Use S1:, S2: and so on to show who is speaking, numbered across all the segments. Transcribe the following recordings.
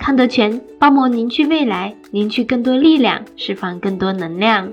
S1: 康德全包膜凝聚未来，凝聚更多力量，释放更多能量。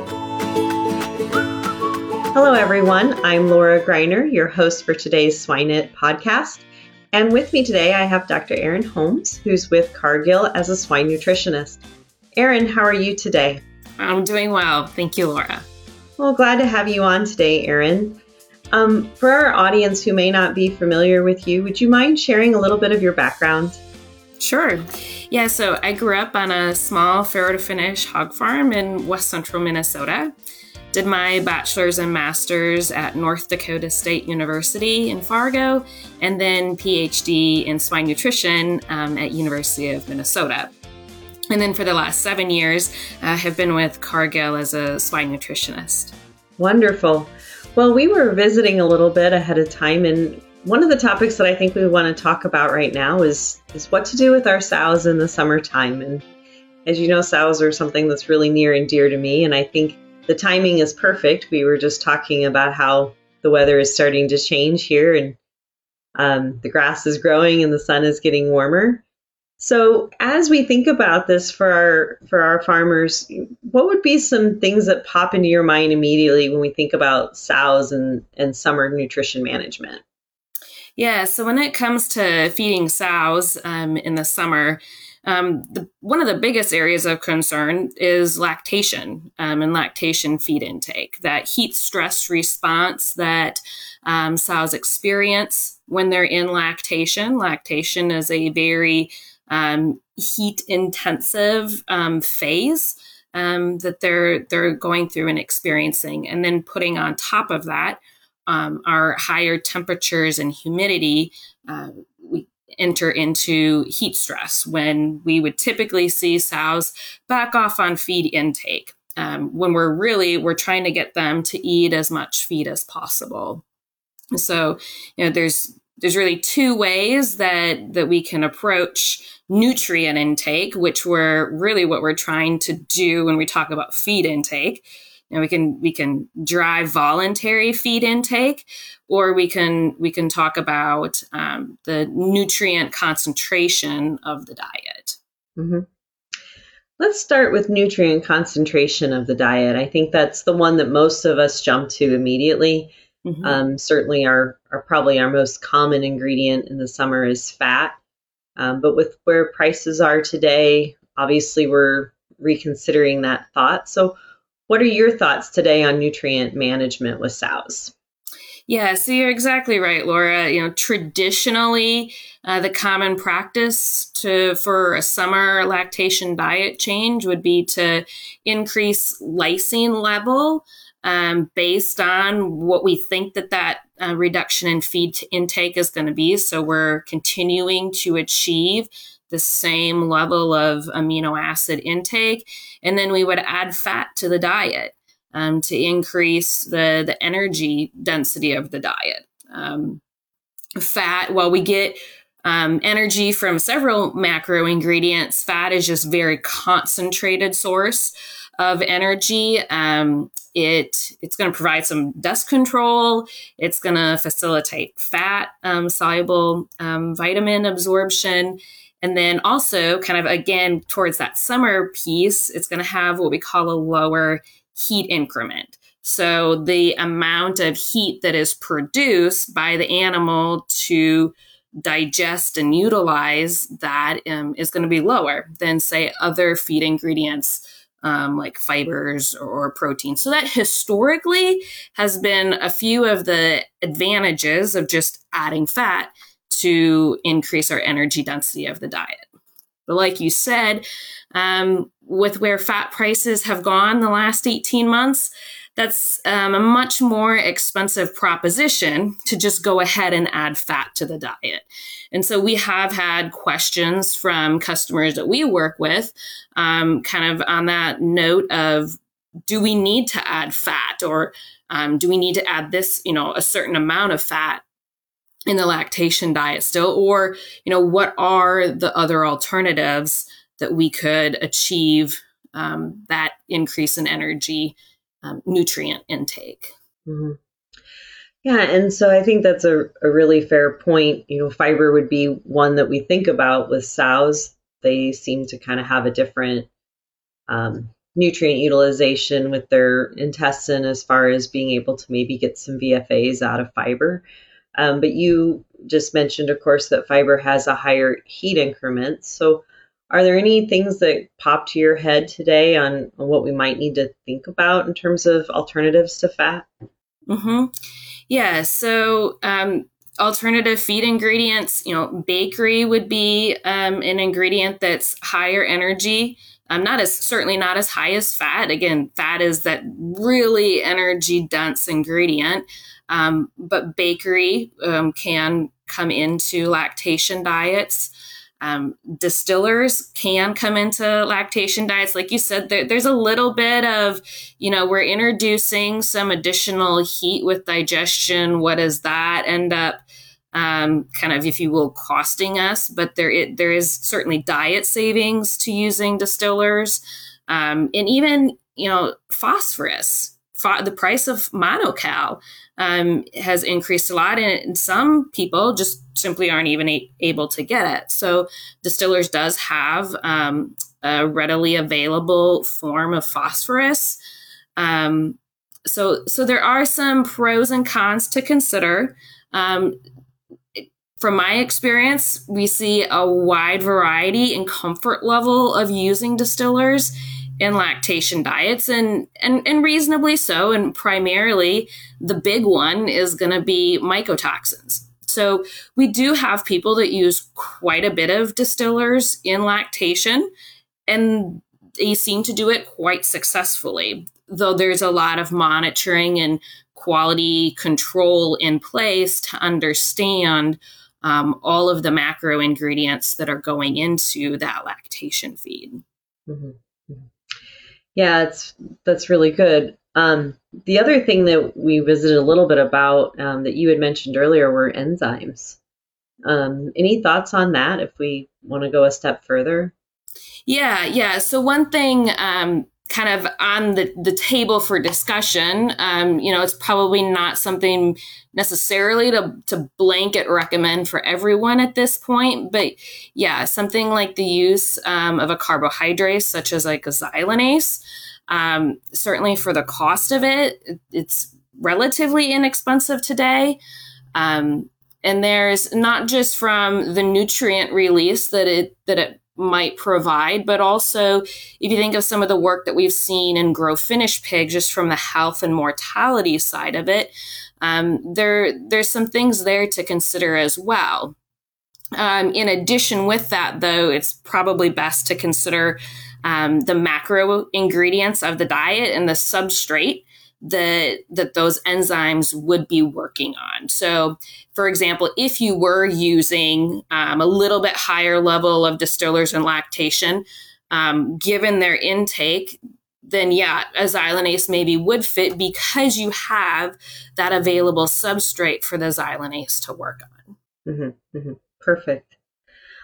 S2: Hello, everyone. I'm Laura Greiner, your host for today's Swine It podcast. And with me today, I have Dr. Erin Holmes, who's with Cargill as a swine nutritionist. Erin, how are you today?
S3: I'm doing well. Thank you, Laura.
S2: Well, glad to have you on today, Erin. Um, for our audience who may not be familiar with you, would you mind sharing a little bit of your background?
S3: Sure. Yeah, so I grew up on a small farrow to finish hog farm in west central Minnesota did my bachelor's and master's at North Dakota State University in Fargo, and then PhD in swine nutrition um, at University of Minnesota. And then for the last seven years, I have been with Cargill as a swine nutritionist.
S2: Wonderful. Well, we were visiting a little bit ahead of time, and one of the topics that I think we want to talk about right now is is what to do with our sows in the summertime. And as you know, sows are something that's really near and dear to me, and I think the timing is perfect. We were just talking about how the weather is starting to change here and um, the grass is growing and the sun is getting warmer. So as we think about this for our for our farmers, what would be some things that pop into your mind immediately when we think about sows and, and summer nutrition management?
S3: Yeah, so when it comes to feeding sows um, in the summer, um, the, one of the biggest areas of concern is lactation um, and lactation feed intake, that heat stress response that um, sows experience when they're in lactation. Lactation is a very um, heat intensive um, phase. Um, that they're they're going through and experiencing, and then putting on top of that our higher temperatures and humidity, uh, we enter into heat stress when we would typically see sows back off on feed intake um, when we're really we're trying to get them to eat as much feed as possible. So you know there's there's really two ways that that we can approach nutrient intake which were really what we're trying to do when we talk about feed intake know, we can we can drive voluntary feed intake, or we can we can talk about um, the nutrient concentration of the diet.
S2: Mm-hmm. Let's start with nutrient concentration of the diet. I think that's the one that most of us jump to immediately. Mm-hmm. Um, certainly, our, our probably our most common ingredient in the summer is fat. Um, but with where prices are today, obviously we're reconsidering that thought. So, what are your thoughts today on nutrient management with sows?
S3: Yeah, so you're exactly right, Laura. You know, traditionally, uh, the common practice to for a summer lactation diet change would be to increase lysine level um, based on what we think that that uh, reduction in feed intake is going to be. So we're continuing to achieve the same level of amino acid intake. And then we would add fat to the diet um, to increase the, the energy density of the diet. Um, fat, while we get um, energy from several macro ingredients. Fat is just very concentrated source of energy. Um, it it's going to provide some dust control. It's going to facilitate fat um, soluble um, vitamin absorption. And then also, kind of again, towards that summer piece, it's going to have what we call a lower heat increment. So the amount of heat that is produced by the animal to digest and utilize that um, is going to be lower than, say, other feed ingredients um, like fibers or protein. So that historically has been a few of the advantages of just adding fat to increase our energy density of the diet. But like you said, um, with where fat prices have gone the last 18 months, that's um, a much more expensive proposition to just go ahead and add fat to the diet. And so we have had questions from customers that we work with, um, kind of on that note of do we need to add fat or um, do we need to add this, you know, a certain amount of fat in the lactation diet still? Or, you know, what are the other alternatives that we could achieve um, that increase in energy um, nutrient intake?
S2: Mm-hmm. Yeah, and so I think that's a, a really fair point. You know, fiber would be one that we think about with sows. They seem to kind of have a different um, nutrient utilization with their intestine as far as being able to maybe get some VFAs out of fiber. Um, but you just mentioned, of course, that fiber has a higher heat increment. So, are there any things that pop to your head today on, on what we might need to think about in terms of alternatives to fat?
S3: Mm-hmm. Yeah. So, um, alternative feed ingredients, you know, bakery would be um, an ingredient that's higher energy. Um, not as certainly not as high as fat. Again, fat is that really energy dense ingredient. Um, but bakery um, can come into lactation diets. Um, distillers can come into lactation diets. Like you said, there, there's a little bit of, you know, we're introducing some additional heat with digestion. What does that end up um, kind of, if you will, costing us? But there, it, there is certainly diet savings to using distillers. Um, and even, you know, phosphorus, the price of monocal um, has increased a lot, and some people just simply aren't even a- able to get it. So, Distillers does have um, a readily available form of phosphorus. Um, so, so there are some pros and cons to consider. Um, from my experience, we see a wide variety and comfort level of using distillers in lactation diets and, and, and reasonably so. And primarily the big one is going to be mycotoxins. So we do have people that use quite a bit of distillers in lactation and they seem to do it quite successfully, though there's a lot of monitoring and quality control in place to understand um, all of the macro ingredients that are going into that lactation feed.
S2: Mm-hmm. Yeah, it's that's really good. Um, the other thing that we visited a little bit about um, that you had mentioned earlier were enzymes. Um, any thoughts on that if we want to go a step further?
S3: Yeah, yeah. So, one thing um, kind of on the, the table for discussion. Um, you know, it's probably not something necessarily to, to blanket recommend for everyone at this point, but yeah, something like the use um, of a carbohydrase such as like a xylanase. Um, certainly for the cost of it, it's relatively inexpensive today. Um, and there's not just from the nutrient release that it that it might provide, but also if you think of some of the work that we've seen in grow finish pigs, just from the health and mortality side of it, um, there there's some things there to consider as well. Um, in addition, with that though, it's probably best to consider um, the macro ingredients of the diet and the substrate that that those enzymes would be working on. So, for example, if you were using um, a little bit higher level of distillers and lactation, um, given their intake, then yeah, a xylanase maybe would fit because you have that available substrate for the xylanase to work on.
S2: Mm-hmm, mm-hmm. Perfect.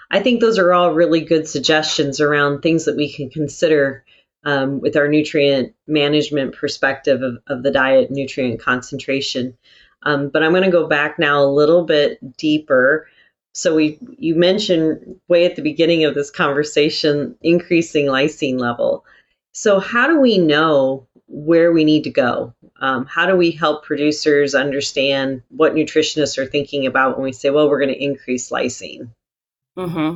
S2: I think those are all really good suggestions around things that we can consider um, with our nutrient management perspective of, of the diet nutrient concentration. Um, but I'm going to go back now a little bit deeper. So we you mentioned way at the beginning of this conversation increasing lysine level. So how do we know where we need to go? Um, how do we help producers understand what nutritionists are thinking about when we say, well, we're going to increase lysine?
S3: Mm-hmm.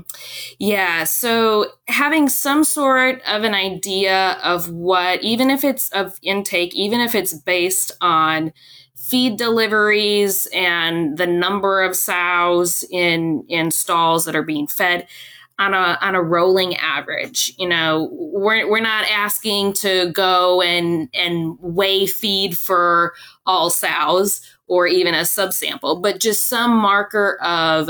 S3: Yeah. So having some sort of an idea of what, even if it's of intake, even if it's based on feed deliveries and the number of sows in in stalls that are being fed on a on a rolling average. You know, we're we're not asking to go and and weigh feed for all sows or even a subsample, but just some marker of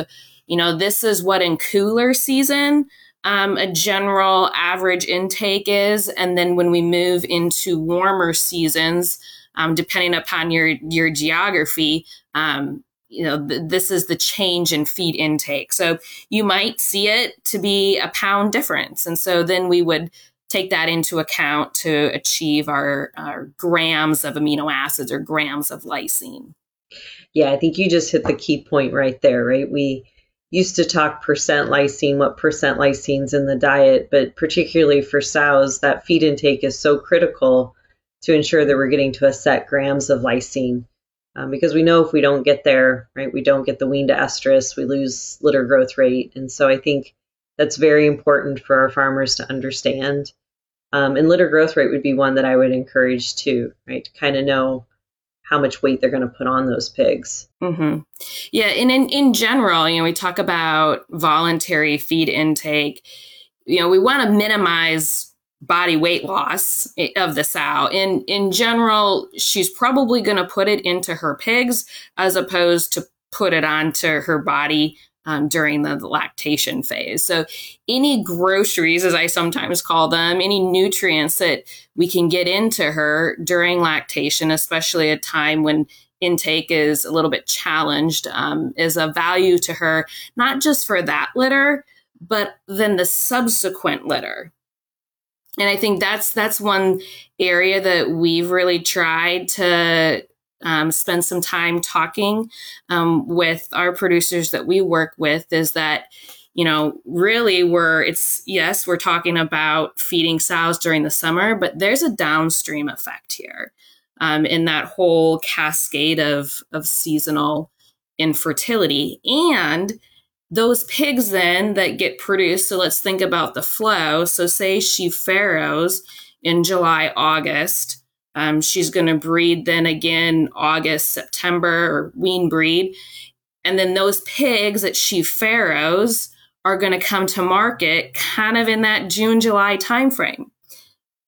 S3: you know, this is what in cooler season um, a general average intake is. And then when we move into warmer seasons, um, depending upon your, your geography, um, you know, th- this is the change in feed intake. So you might see it to be a pound difference. And so then we would take that into account to achieve our, our grams of amino acids or grams of lysine.
S2: Yeah, I think you just hit the key point right there, right? We used to talk percent lysine, what percent lysines in the diet, but particularly for sows, that feed intake is so critical to ensure that we're getting to a set grams of lysine. Um, because we know if we don't get there, right, we don't get the wean to estrus, we lose litter growth rate. And so I think that's very important for our farmers to understand. Um, and litter growth rate would be one that I would encourage too, right, to kind of know how much weight they're going to put on those pigs.
S3: Mm-hmm. Yeah, and in in general, you know, we talk about voluntary feed intake. You know, we want to minimize body weight loss of the sow. In in general, she's probably going to put it into her pigs as opposed to put it onto her body um, during the, lactation phase. So, any groceries, as I sometimes call them, any nutrients that we can get into her during lactation, especially a time when intake is a little bit challenged, um, is a value to her, not just for that litter, but then the subsequent litter. And I think that's that's one area that we've really tried to um, spend some time talking um, with our producers that we work with is that you know really we're it's yes we're talking about feeding sows during the summer but there's a downstream effect here um, in that whole cascade of of seasonal infertility. And those pigs then that get produced so let's think about the flow. So say she farrows in july august um, she's going to breed then again August, September, or wean breed. And then those pigs that she farrows are going to come to market kind of in that June, July timeframe.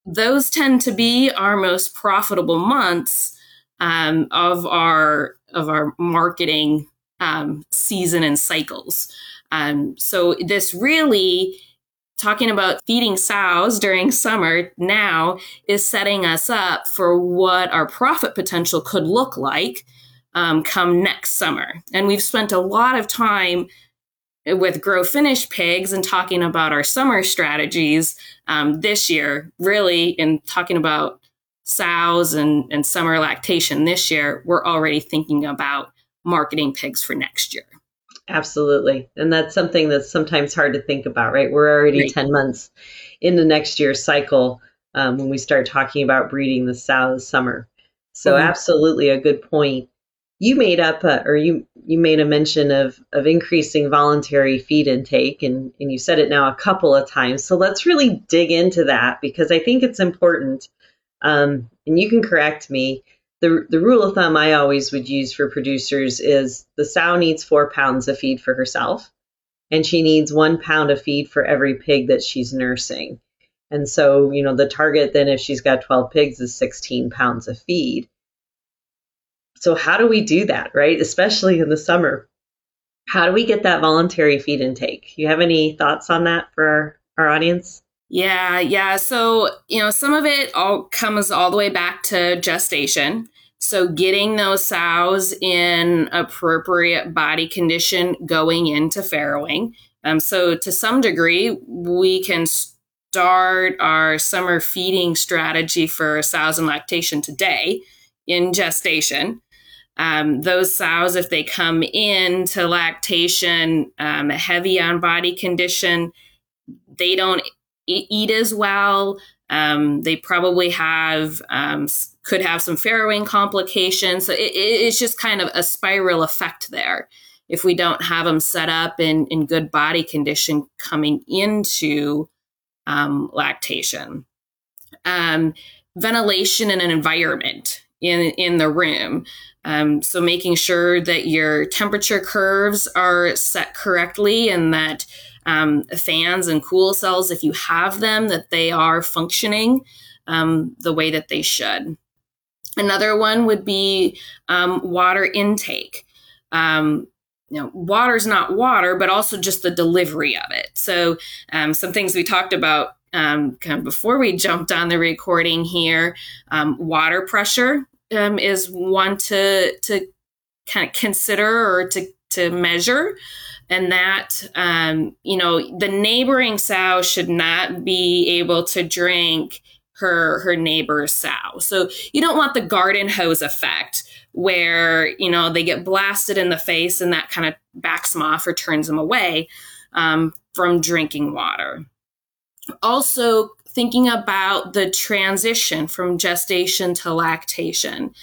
S3: Those tend to be our most profitable months um, of our of our marketing um, season and cycles. Um, so this really talking about feeding sows during summer now is setting us up for what our profit potential could look like um, come next summer. And we've spent a lot of time with grow finish pigs and talking about our summer strategies um, this year, really in talking about sows and, and summer lactation this year, we're already thinking about marketing pigs for next year.
S2: Absolutely. And that's something that's sometimes hard to think about, right? We're already right. 10 months in the next year's cycle um, when we start talking about breeding the sow this summer. So, mm-hmm. absolutely a good point. You made up, a, or you you made a mention of of increasing voluntary feed intake, and and you said it now a couple of times. So let's really dig into that because I think it's important. Um, and you can correct me the, the rule of thumb I always would use for producers is the sow needs four pounds of feed for herself, and she needs one pound of feed for every pig that she's nursing. And so, you know, the target then, if she's got 12 pigs, is 16 pounds of feed. So, how do we do that, right? Especially in the summer. How do we get that voluntary feed intake? You have any thoughts on that for our, our audience?
S3: Yeah, yeah. So, you know, some of it all comes all the way back to gestation. So, getting those sows in appropriate body condition going into farrowing. Um, so, to some degree, we can start our summer feeding strategy for sows and lactation today in gestation. Um, those sows, if they come into lactation um, heavy on body condition, they don't eat as well. Um, they probably have um, could have some farrowing complications. So it, it's just kind of a spiral effect there if we don't have them set up in, in good body condition coming into um, lactation. Um, ventilation in an environment in in the room. Um, so making sure that your temperature curves are set correctly and that um, fans and cool cells, if you have them, that they are functioning um, the way that they should. Another one would be um, water intake. Um, you know, water's not water, but also just the delivery of it. So, um, some things we talked about um, kind of before we jumped on the recording here um, water pressure um, is one to to kind of consider or to to measure and that um, you know the neighboring sow should not be able to drink her her neighbor's sow so you don't want the garden hose effect where you know they get blasted in the face and that kind of backs them off or turns them away um, from drinking water also thinking about the transition from gestation to lactation.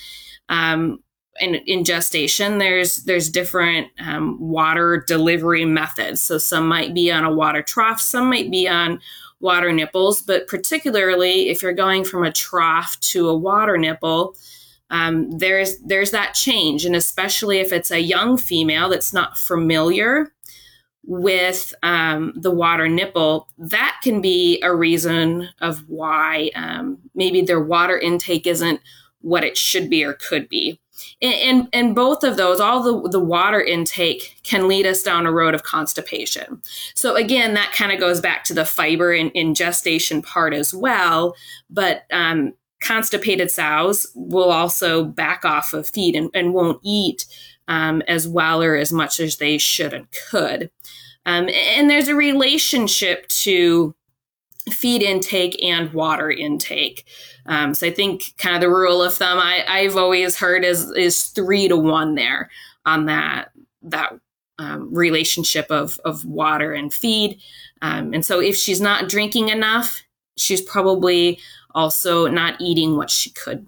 S3: Um, in, in gestation, there's there's different um, water delivery methods. So some might be on a water trough, some might be on water nipples. But particularly if you're going from a trough to a water nipple, um, there's there's that change, and especially if it's a young female that's not familiar with um, the water nipple, that can be a reason of why um, maybe their water intake isn't what it should be or could be. And, and, both of those, all the, the water intake can lead us down a road of constipation. So again, that kind of goes back to the fiber in, in gestation part as well. But um, constipated sows will also back off of feed and, and won't eat um, as well or as much as they should and could. Um, and there's a relationship to feed intake and water intake. Um, so I think kind of the rule of thumb I, have always heard is is three to one there on that that um, relationship of of water and feed. Um, and so if she's not drinking enough, she's probably also not eating what she could.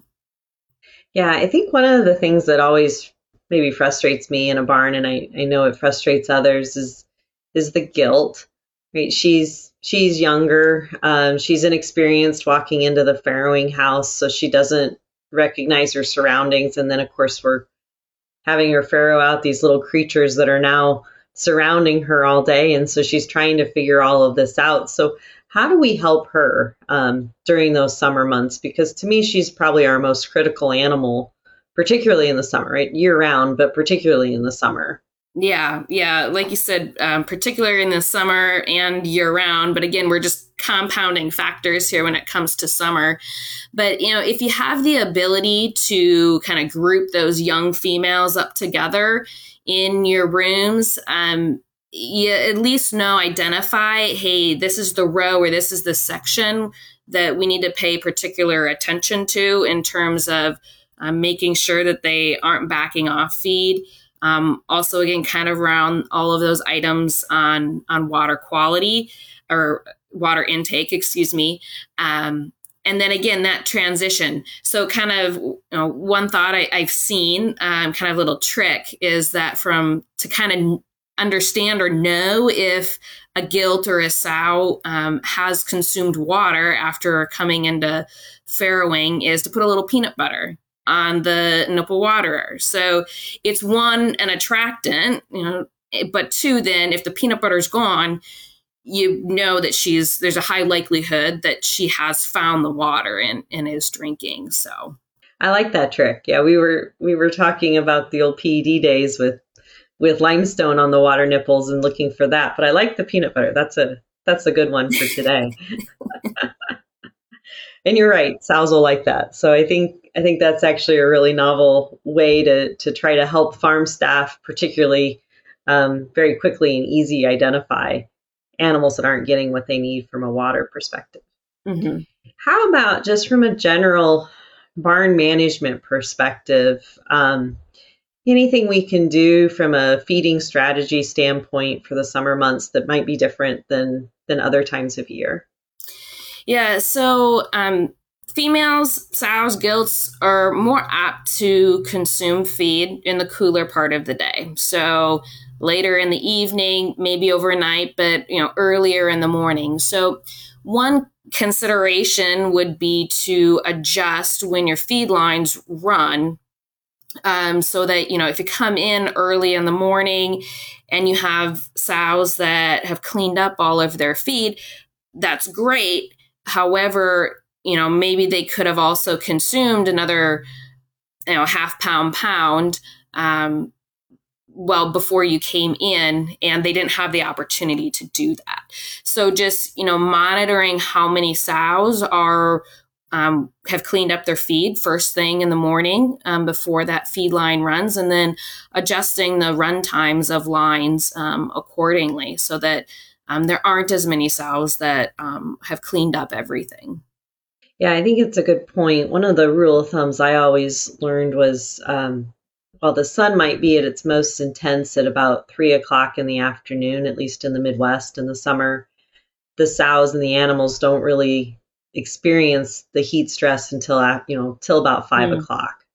S2: Yeah, I think one of the things that always maybe frustrates me in a barn, and I, I know it frustrates others, is is the guilt. Right? She's she's younger. Um, she's inexperienced walking into the farrowing house, so she doesn't recognize her surroundings. And then, of course, we're having her farrow out these little creatures that are now surrounding her all day, and so she's trying to figure all of this out. So, how do we help her um, during those summer months? Because to me, she's probably our most critical animal, particularly in the summer, right? Year round, but particularly in the summer.
S3: Yeah, yeah. Like you said, um, particularly in the summer and year round. But again, we're just compounding factors here when it comes to summer. But, you know, if you have the ability to kind of group those young females up together in your rooms, um, you at least know, identify, hey, this is the row or this is the section that we need to pay particular attention to in terms of um, making sure that they aren't backing off feed. Um, also, again, kind of around all of those items on on water quality or water intake, excuse me. Um, and then again, that transition. So, kind of you know, one thought I, have seen, um, kind of little trick, is that from to kind of understand or know if a gilt or a sow um, has consumed water after coming into farrowing is to put a little peanut butter on the nipple waterer. So it's one, an attractant, you know, but two, then if the peanut butter's gone, you know that she's there's a high likelihood that she has found the water and, and is drinking. So
S2: I like that trick. Yeah, we were we were talking about the old PED days with with limestone on the water nipples and looking for that. But I like the peanut butter. That's a that's a good one for today. and you're right, sows will like that. So I think I think that's actually a really novel way to to try to help farm staff, particularly um, very quickly and easy identify animals that aren't getting what they need from a water perspective. Mm-hmm. How about just from a general barn management perspective? Um, anything we can do from a feeding strategy standpoint for the summer months that might be different than than other times of year?
S3: Yeah, so um, females, sows, gilts are more apt to consume feed in the cooler part of the day. So later in the evening, maybe overnight, but you know earlier in the morning. So one consideration would be to adjust when your feed lines run um, so that you know if you come in early in the morning and you have sows that have cleaned up all of their feed that's great however you know maybe they could have also consumed another you know half pound pound um, well before you came in and they didn't have the opportunity to do that. So just you know monitoring how many sows are um, have cleaned up their feed first thing in the morning um, before that feed line runs and then adjusting the run times of lines um, accordingly so that um, there aren't as many sows that um, have cleaned up everything
S2: yeah i think it's a good point. one of the rule of thumbs i always learned was um, while the sun might be at its most intense at about three o'clock in the afternoon, at least in the Midwest in the summer, the sows and the animals don't really experience the heat stress until you know till about five mm. o'clock,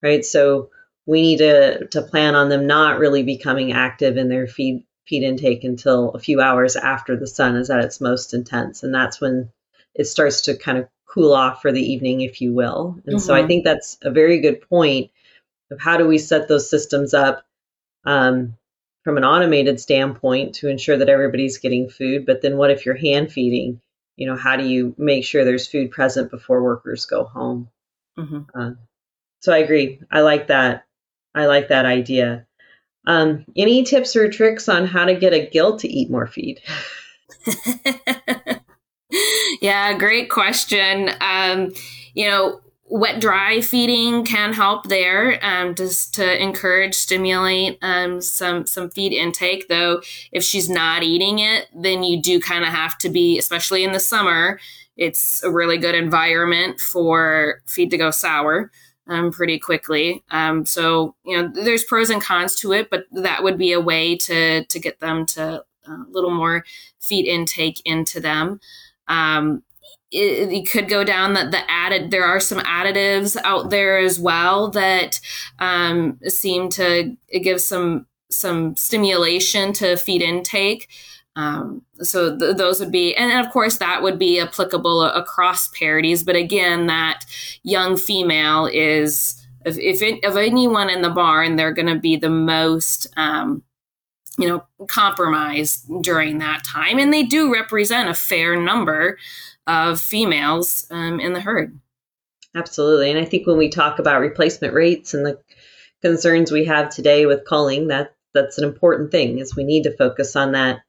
S2: right? So we need to to plan on them not really becoming active in their feed feed intake until a few hours after the sun is at its most intense, and that's when it starts to kind of cool off for the evening, if you will. And mm-hmm. so I mm-hmm. think that's a very good point of how do we set those systems up um, from an automated standpoint to ensure that everybody's getting food. But then what if you're hand feeding? You know, how do you make sure there's food present before workers go home? Mm-hmm. Uh, so I agree. I like that. I like that idea. Um, any tips or tricks on how to get a gilt to eat more feed?
S3: yeah, great question. Um, you know, wet dry feeding can help there um, just to encourage stimulate um, some some feed intake though if she's not eating it then you do kind of have to be especially in the summer it's a really good environment for feed to go sour um, pretty quickly. Um, so you know there's pros and cons to it but that would be a way to to get them to uh, a little more feed intake into them. Um, it, it, could go down that the added there are some additives out there as well that um, seem to give some some stimulation to feed intake um, so th- those would be and of course that would be applicable across parities but again that young female is if, if, it, if anyone in the barn they're going to be the most um, you know compromised during that time and they do represent a fair number of females um, in the herd.
S2: Absolutely. And I think when we talk about replacement rates and the concerns we have today with culling, that that's an important thing is we need to focus on that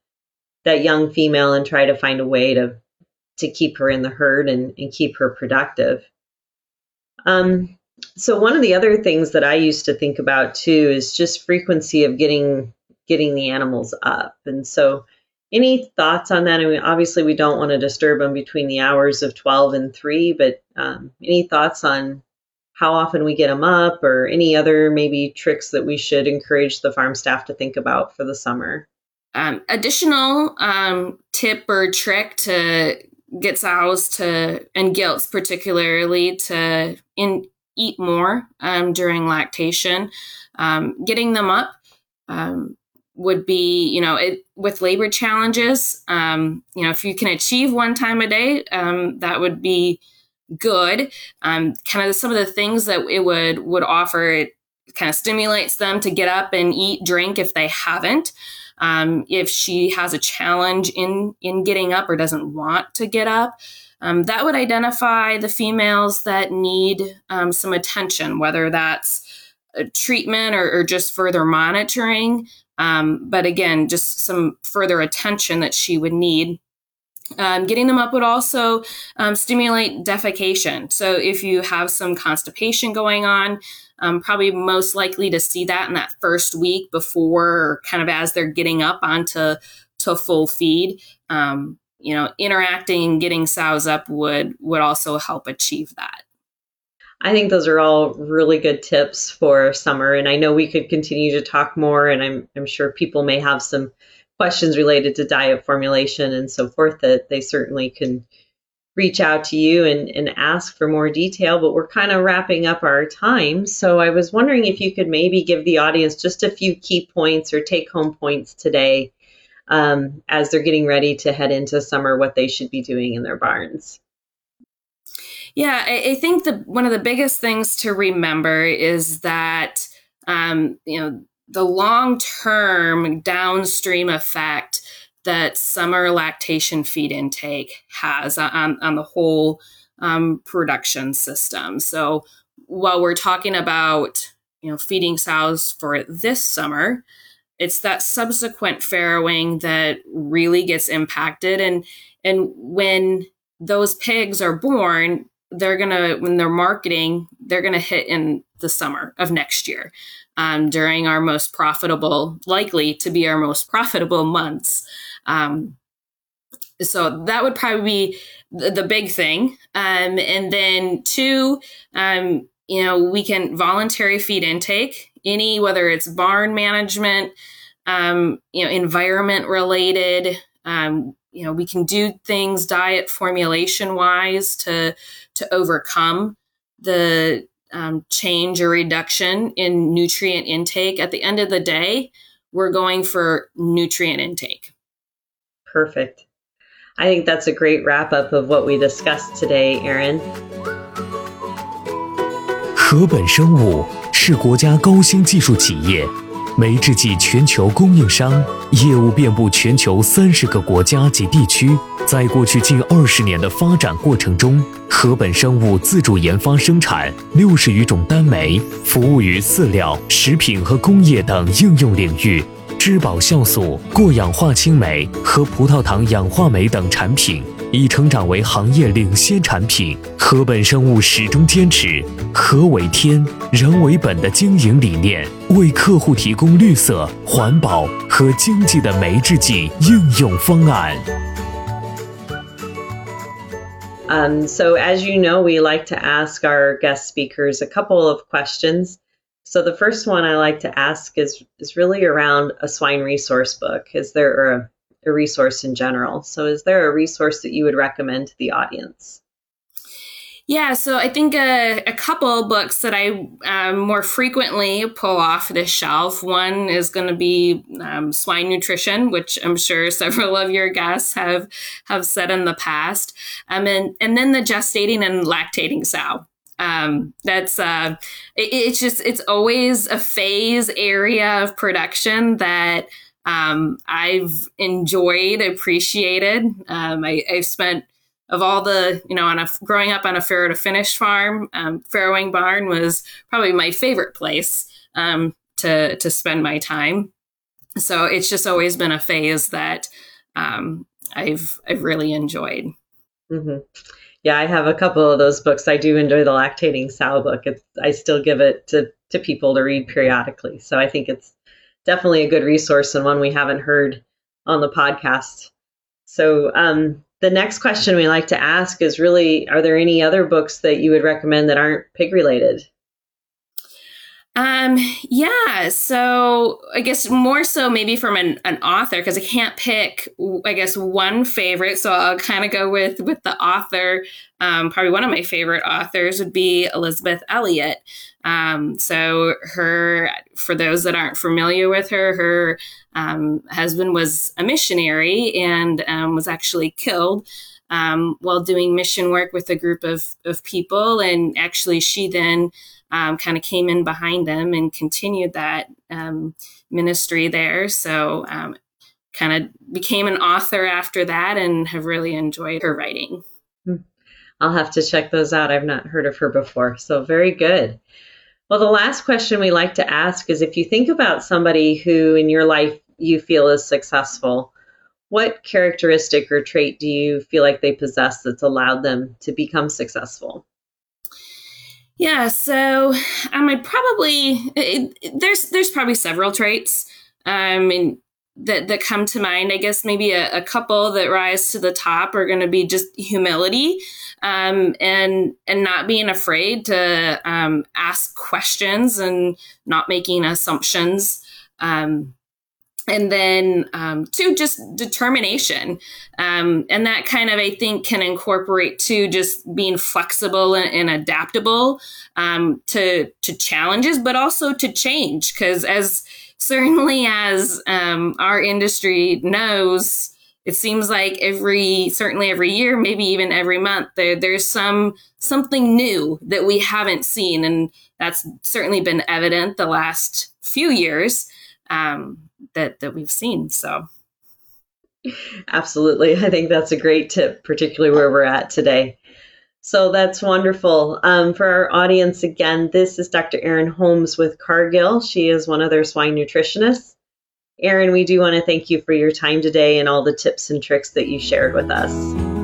S2: that young female and try to find a way to to keep her in the herd and, and keep her productive. Um, so one of the other things that I used to think about too is just frequency of getting getting the animals up. And so any thoughts on that? I mean, obviously, we don't want to disturb them between the hours of 12 and 3, but um, any thoughts on how often we get them up or any other maybe tricks that we should encourage the farm staff to think about for the summer?
S3: Um, additional um, tip or trick to get sows to, and gilts particularly, to in, eat more um, during lactation, um, getting them up. Um, would be, you know, it, with labor challenges, um, you know, if you can achieve one time a day, that would be good. Kind of some of the things that it would would offer, it kind of stimulates them to get up and eat, drink if they haven't. Um, if she has a challenge in in getting up or doesn't want to get up, um, that would identify the females that need um, some attention, whether that's treatment or, or, just further monitoring. Um, but again, just some further attention that she would need. Um, getting them up would also um, stimulate defecation. So if you have some constipation going on, um, probably most likely to see that in that first week before, kind of as they're getting up onto to full feed. Um, you know, interacting, and getting sows up would would also help achieve that.
S2: I think those are all really good tips for summer, and I know we could continue to talk more, and I'm I'm sure people may have some questions related to diet formulation and so forth that they certainly can reach out to you and, and ask for more detail, but we're kind of wrapping up our time. So I was wondering if you could maybe give the audience just a few key points or take home points today um, as they're getting ready to head into summer, what they should be doing in their barns.
S3: Yeah, I, I think the one of the biggest things to remember is that um, you know the long term downstream effect that summer lactation feed intake has on, on the whole um, production system. So while we're talking about you know feeding sows for this summer, it's that subsequent farrowing that really gets impacted and and when those pigs are born they're gonna when they're marketing they're gonna hit in the summer of next year um, during our most profitable likely to be our most profitable months um, so that would probably be the, the big thing. Um, and then two um, you know we can voluntary feed intake any whether it's barn management um, you know environment related um, you know we can do things diet formulation wise to to overcome the um, change or reduction in nutrient intake. At the end of the day we're going for nutrient intake
S2: Perfect. I think that's a great wrap up of what we discussed today, Erin.
S4: 禾本生物是国家高新技术企业，酶制剂全球供应商，业务遍布全球三十个国家及地区。在过去近二十年的发展过程中，禾本生物自主研发生产六十余种单酶，服务于饲料、食品和工业等应用领域。质保酵素、过氧化氢酶和葡萄糖氧化酶等产品已成长为行业领先产品。禾本生物始终坚持“禾为天，人为本”的经营理念，为客户提供绿色、环保和经济的酶制剂应用方案。
S2: Um, so, as you know, we like to ask our guest speakers a couple of questions. So the first one I like to ask is is really around a swine resource book. Is there a, a resource in general? So is there a resource that you would recommend to the audience?
S3: Yeah, so I think a, a couple books that I um, more frequently pull off the shelf. One is going to be um, Swine Nutrition, which I'm sure several of your guests have have said in the past, um, and and then the Gestating and Lactating Sow. Um, that's uh, it, it's just it's always a phase area of production that um, I've enjoyed, appreciated. Um, I, have spent of all the you know on a growing up on a farrow to finish farm, um, farrowing barn was probably my favorite place um, to to spend my time. So it's just always been a phase that um, I've I've really enjoyed.
S2: Mm-hmm yeah, I have a couple of those books. I do enjoy the lactating sow book. It's, I still give it to, to people to read periodically. So I think it's definitely a good resource and one we haven't heard on the podcast. So um, the next question we like to ask is really, are there any other books that you would recommend that aren't pig related?
S3: Um, yeah, so I guess more so maybe from an, an author because I can't pick, I guess, one favorite. So I'll kind of go with with the author. Um, probably one of my favorite authors would be Elisabeth Elliot. Um, so her, for those that aren't familiar with her, her um, husband was a missionary and um, was actually killed. Um, while doing mission work with a group of, of people. And actually, she then um, kind of came in behind them and continued that um, ministry there. So, kind of became an author after that and have really enjoyed her writing.
S2: Hmm. I'll have to check those out. I've not heard of her before. So, very good. Well, the last question we like to ask is if you think about somebody who in your life you feel is successful, what characteristic or trait do you feel like they possess that's allowed them to become successful?
S3: Yeah, so I probably it, it, there's there's probably several traits um, and that that come to mind. I guess maybe a, a couple that rise to the top are going to be just humility um, and and not being afraid to um, ask questions and not making assumptions. Um, and then um, two just determination um, and that kind of i think can incorporate to just being flexible and, and adaptable um, to to challenges but also to change because as certainly as um, our industry knows it seems like every certainly every year maybe even every month there, there's some something new that we haven't seen and that's certainly been evident the last few years um, that that we've seen. So
S2: absolutely, I think that's a great tip, particularly where we're at today. So that's wonderful. Um, for our audience, again, this is Dr. Erin Holmes with Cargill. She is one of their swine nutritionists. Erin, we do want to thank you for your time today and all the tips and tricks that you shared with us.